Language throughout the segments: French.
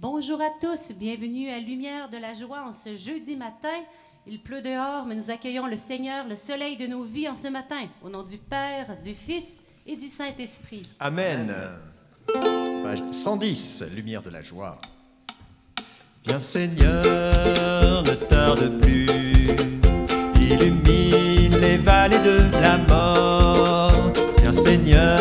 Bonjour à tous, bienvenue à Lumière de la joie en ce jeudi matin. Il pleut dehors, mais nous accueillons le Seigneur, le soleil de nos vies en ce matin, au nom du Père, du Fils et du Saint-Esprit. Amen. Page 110, Lumière de la joie. Viens Seigneur, ne tarde plus, illumine les vallées de la mort. Viens Seigneur,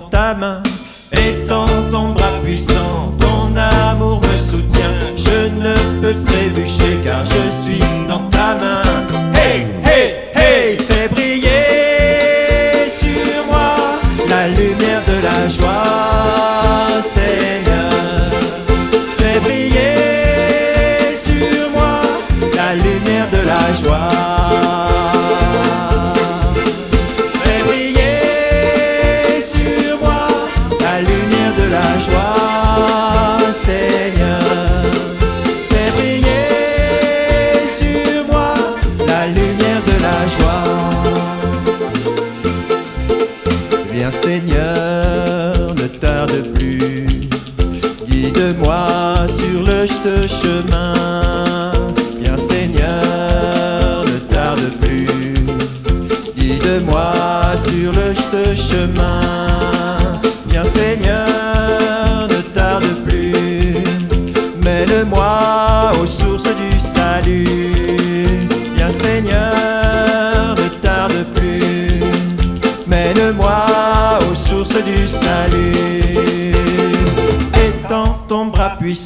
ta main. Étends ton bras puissant, ton amour me soutient. Je ne peux trébucher car je suis dans ta main. Hey, hey, hey, fais briller sur moi la lumière de la joie,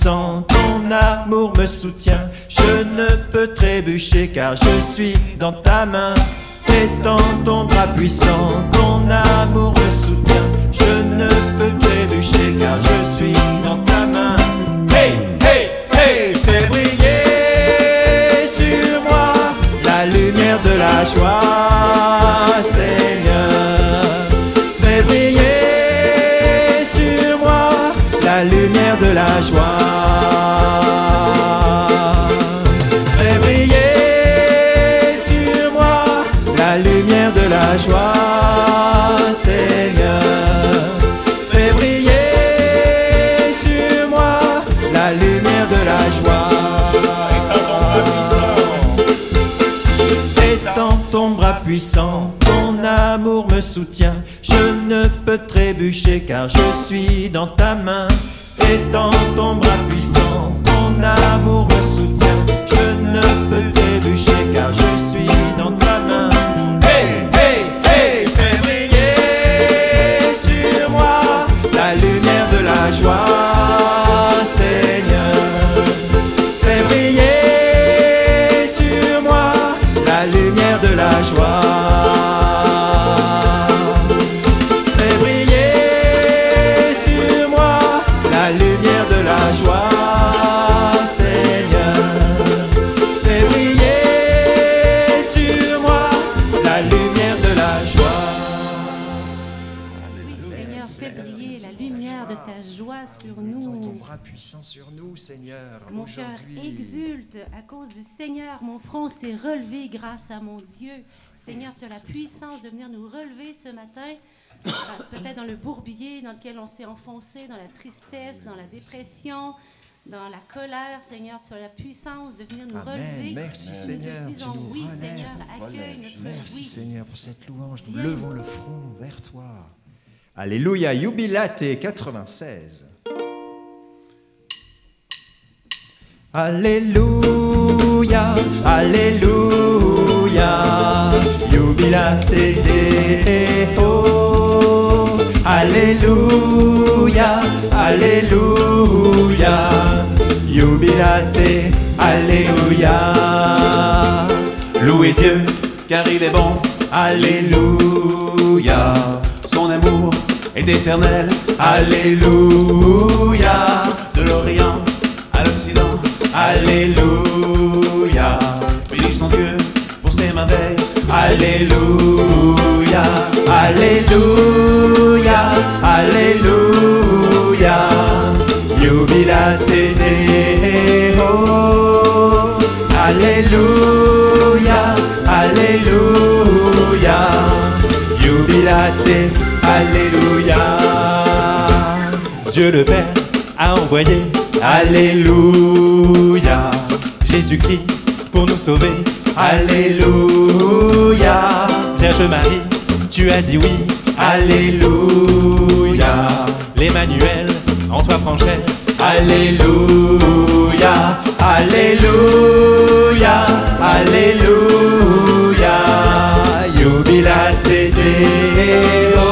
ton amour me soutient. Je ne peux trébucher car je suis dans ta main. Étends ton bras puissant, ton amour me soutient. Je ne peux trébucher car je suis ton amour me soutient. Je ne peux trébucher car je suis dans ta main. Étends ton bras puissant, ton amour me soutient. Je ne peux trébucher de la joie. Cœur exulte à cause du Seigneur. Mon front s'est relevé grâce à mon Dieu. Seigneur, tu as la puissance de venir nous relever ce matin. euh, Peut-être dans le bourbier dans lequel on s'est enfoncé, dans la tristesse, dans la dépression, dans la colère. Seigneur, tu as la puissance de venir nous Amen. relever. Merci Nous Seigneur. tu disons nous oui. Seigneur, accueille notre Merci oui. Seigneur pour cette louange. Nous levons le front vers toi. Alléluia, Jubilate 96. Alléluia, Alléluia, Jubilate Deo. Alléluia, Alléluia, Jubilate, Alléluia. Louez Dieu, car il est bon. Alléluia, Son amour est éternel. Alléluia, Alléluia. Bénissons Dieu pour ses merveilles. Alléluia. Alléluia. Alléluia. Jubila Teneo. Alléluia. Alléluia. Jubila Alléluia. Dieu le Père a envoyé Alléluia, Jésus-Christ pour nous sauver. Alléluia, Vierge Marie, tu as dit oui. Alléluia, L'Emmanuel en toi prend. Alléluia, Alléluia, Alléluia, jubilate Deo.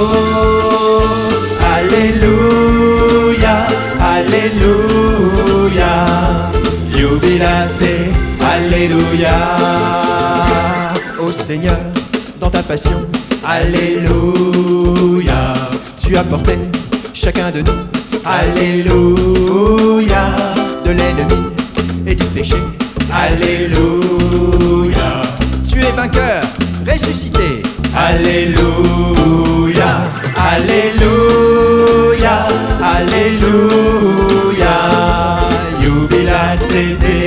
Alléluia, Alléluia, jubilate, Alléluia. Ô Seigneur, dans ta passion, Alléluia, tu as porté chacun de nous, Alléluia, de l'ennemi et du péché, Alléluia, tu es vainqueur, ressuscité, Alléluia, Alléluia, Alléluia, jubilate Deo.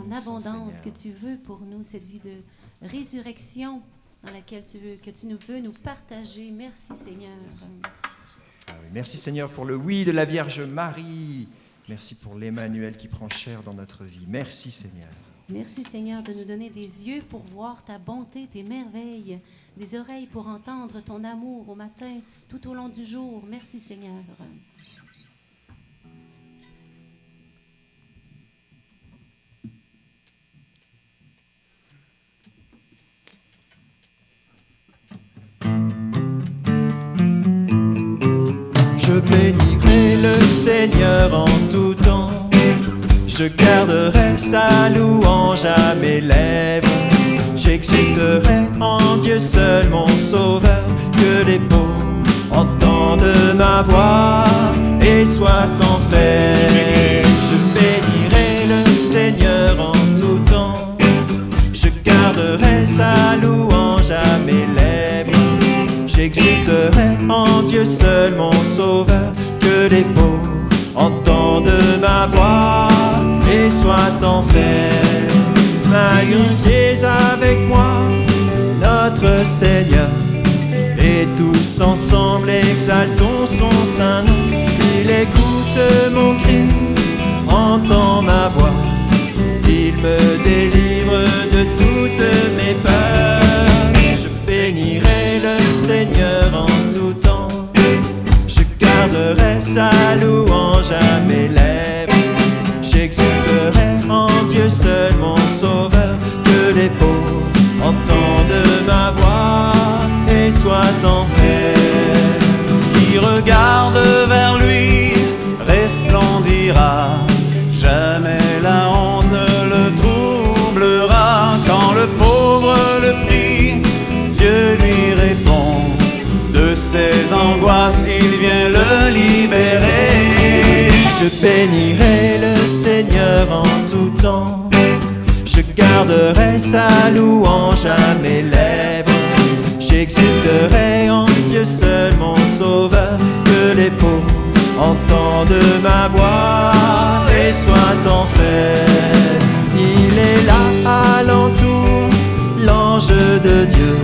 En abondance Seigneur. que tu veux pour nous, cette vie de résurrection dans laquelle tu veux, que tu nous veux nous partager. Merci Seigneur. Ah oui, Merci Seigneur pour le oui de la Vierge Marie. Merci pour l'Emmanuel qui prend chair dans notre vie. Merci Seigneur. Merci Seigneur de nous donner des yeux pour voir ta bonté, tes merveilles, des oreilles pour entendre ton amour au matin, tout au long du jour. Merci Seigneur. Bénirai le Seigneur en tout temps. Je garderai sa louange à mes lèvres. J'exulterai en Dieu seul mon sauveur. Que les pauvres entendent ma voix et soient en paix. Je bénirai le Seigneur en tout temps. Je garderai sa louange En Dieu seul mon sauveur, que les pauvres entendent ma voix et soient en paix. Magnifiez avec moi notre Seigneur, et tous ensemble exaltons son saint nom. Il écoute mon cri, entend ma voix, il me délivre sa louange à mes lèvres. J'exulterai en Dieu seul mon sauveur. Je bénirai le Seigneur en tout temps. Je garderai sa louange à mes lèvres. J'exulterai en Dieu seul mon sauveur. Que les pauvres entendent ma voix et soient en fête. Il est là à l'entour, l'ange de Dieu.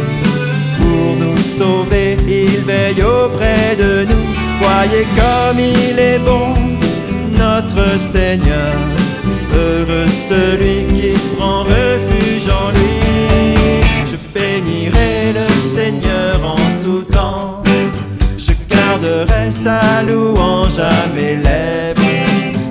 Pour nous sauver, il veille auprès de nous. Voyez comme il est bon notre Seigneur. Heureux celui qui prend refuge en lui. Je bénirai le Seigneur en tout temps. Je garderai sa louange à mes lèvres.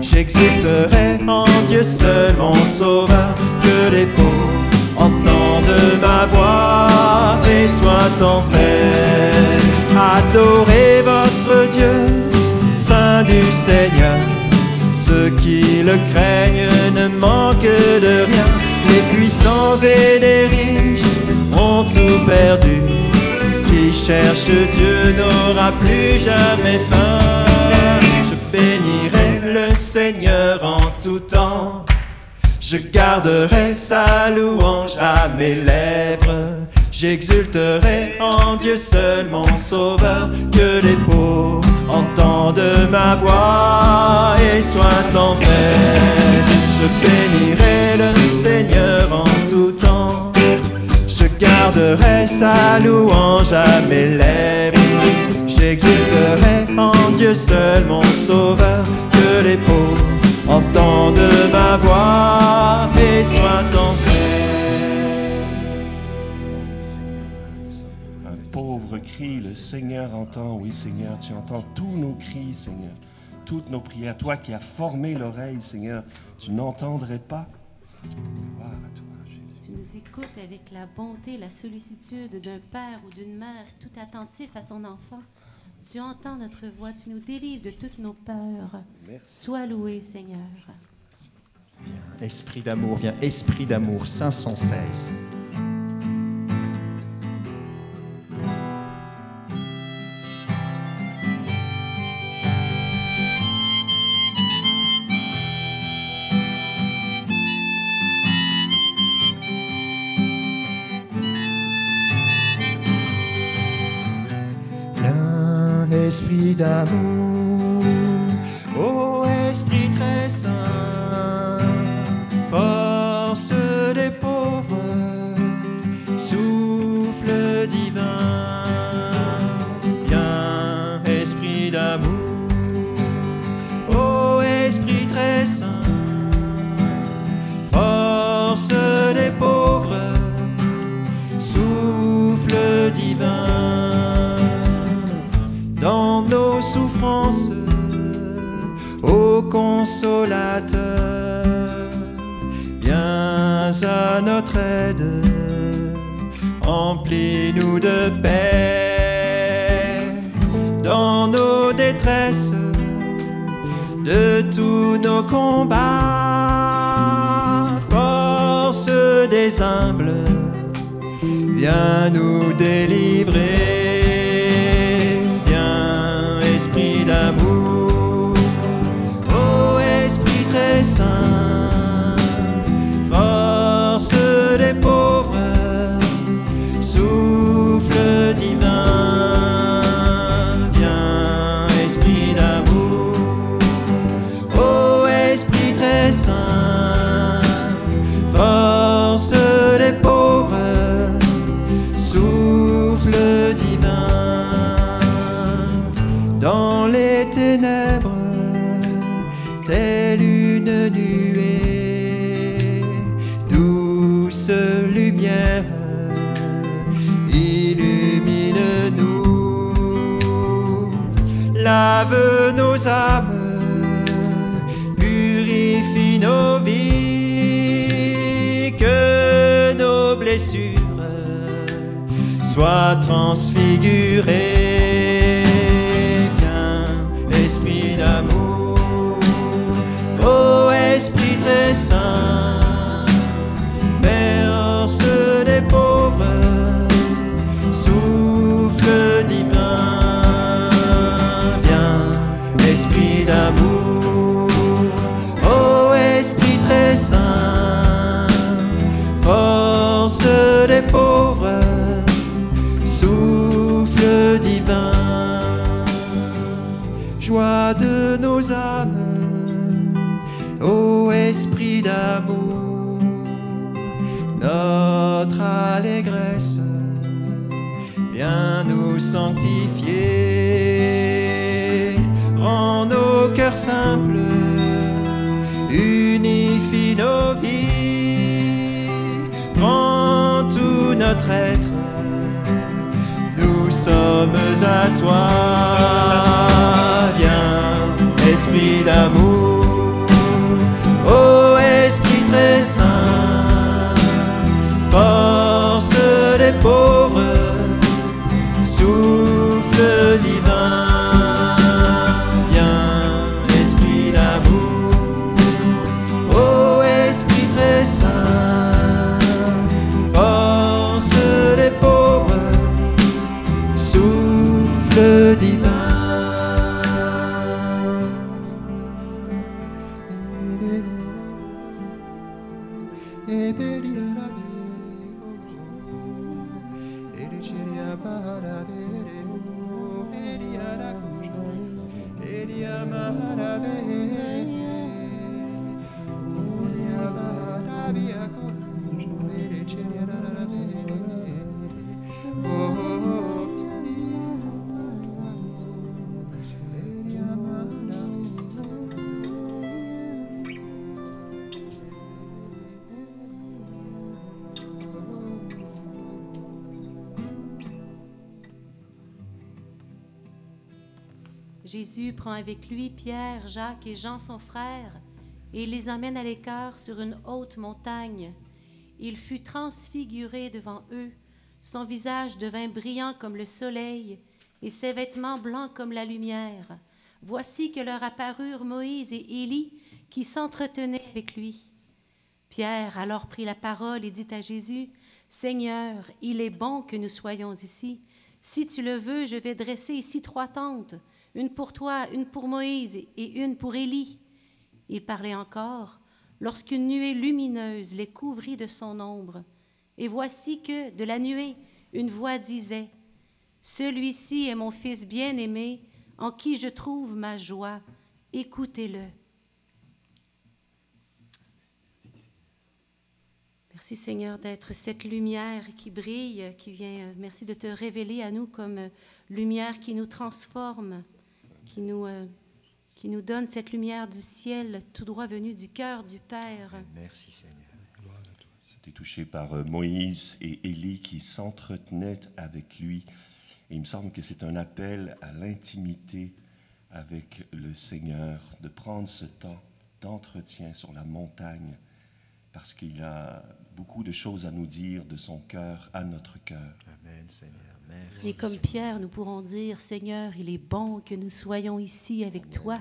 J'exulterai en Dieu seul mon sauveur. Que les pauvres entendent ma voix et soient en paix. Adorez votre Dieu, Saint du Seigneur. Ceux qui le craignent ne manquent de rien. Les puissants et les riches ont tout perdu. Qui cherche Dieu n'aura plus jamais faim. Je bénirai le Seigneur en tout temps. Je garderai sa louange à mes lèvres. J'exulterai en Dieu seul mon sauveur. Que les pauvres entendent ma voix et soient en paix. Je bénirai le Seigneur en tout temps. Je garderai sa louange à mes lèvres. J'exulterai en Dieu seul mon sauveur. Que les pauvres entendent ma voix et soient en Un pauvre cri, le Seigneur entend. Oui, Seigneur, tu entends tous nos cris, Seigneur. Toutes nos prières. Toi qui as formé l'oreille, Seigneur, tu n'entendrais pas. Gloire à toi, Jésus. Tu nous écoutes avec la bonté, la sollicitude d'un père ou d'une mère tout attentif à son enfant. Tu entends notre voix, tu nous délivres de toutes nos peurs. Sois loué, Seigneur. Esprit d'amour, viens, esprit d'amour, 516. Esprit d'amour, ô esprit consolateur, viens à notre aide, emplis-nous de paix. Dans nos détresses, de tous nos combats, force des humbles viens nous délivrer. Lave nos âmes, purifie nos vies, que nos blessures soient transfigurées. Viens, esprit d'amour, ô esprit très saint, verse des pauvres, d'amour, ô esprit très saint, force des pauvres, souffle divin, joie de nos âmes, ô esprit d'amour, notre allégresse, viens nous sanctifier, simples, unifie nos vies, prends tout notre être, nous sommes à toi, Eberiara Jésus prend avec lui Pierre, Jacques et Jean son frère, et les emmène à l'écart sur une haute montagne. Il fut transfiguré devant eux, son visage devint brillant comme le soleil, et ses vêtements blancs comme la lumière. Voici que leur apparurent Moïse et Élie qui s'entretenaient avec lui. Pierre alors prit la parole et dit à Jésus, Seigneur, il est bon que nous soyons ici. Si tu le veux, je vais dresser ici trois tentes, une pour toi, une pour Moïse et une pour Élie. Il parlait encore lorsqu'une nuée lumineuse les couvrit de son ombre. Et voici que, de la nuée, une voix disait, Celui-ci est mon Fils bien-aimé, en qui je trouve ma joie. Écoutez-le. Merci Seigneur d'être cette lumière qui brille, qui vient. Merci de te révéler à nous comme lumière qui nous transforme, qui nous, euh, qui nous donne cette lumière du ciel, tout droit venue du cœur du Père. Merci Seigneur. C'était touché par euh, Moïse et Élie qui s'entretenaient avec lui. Et il me semble que c'est un appel à l'intimité avec le Seigneur, de prendre ce temps d'entretien sur la montagne, parce qu'il a beaucoup de choses à nous dire de son cœur à notre cœur. Amen Seigneur. Merci. Et comme Pierre, nous pourrons dire, Seigneur, il est bon que nous soyons ici avec toi.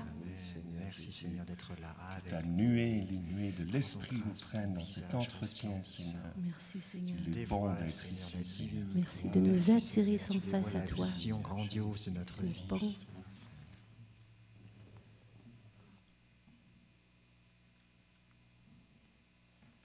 Merci Seigneur d'être là Ta avec nous. nuée, les nuées de l'Esprit nous prennent dans cet entretien, Seigneur. Merci Seigneur. Il est bon d'être Seigneur, ici, Seigneur. Merci de nous attirer sans cesse à toi. vision grandiose de notre Tu es bon.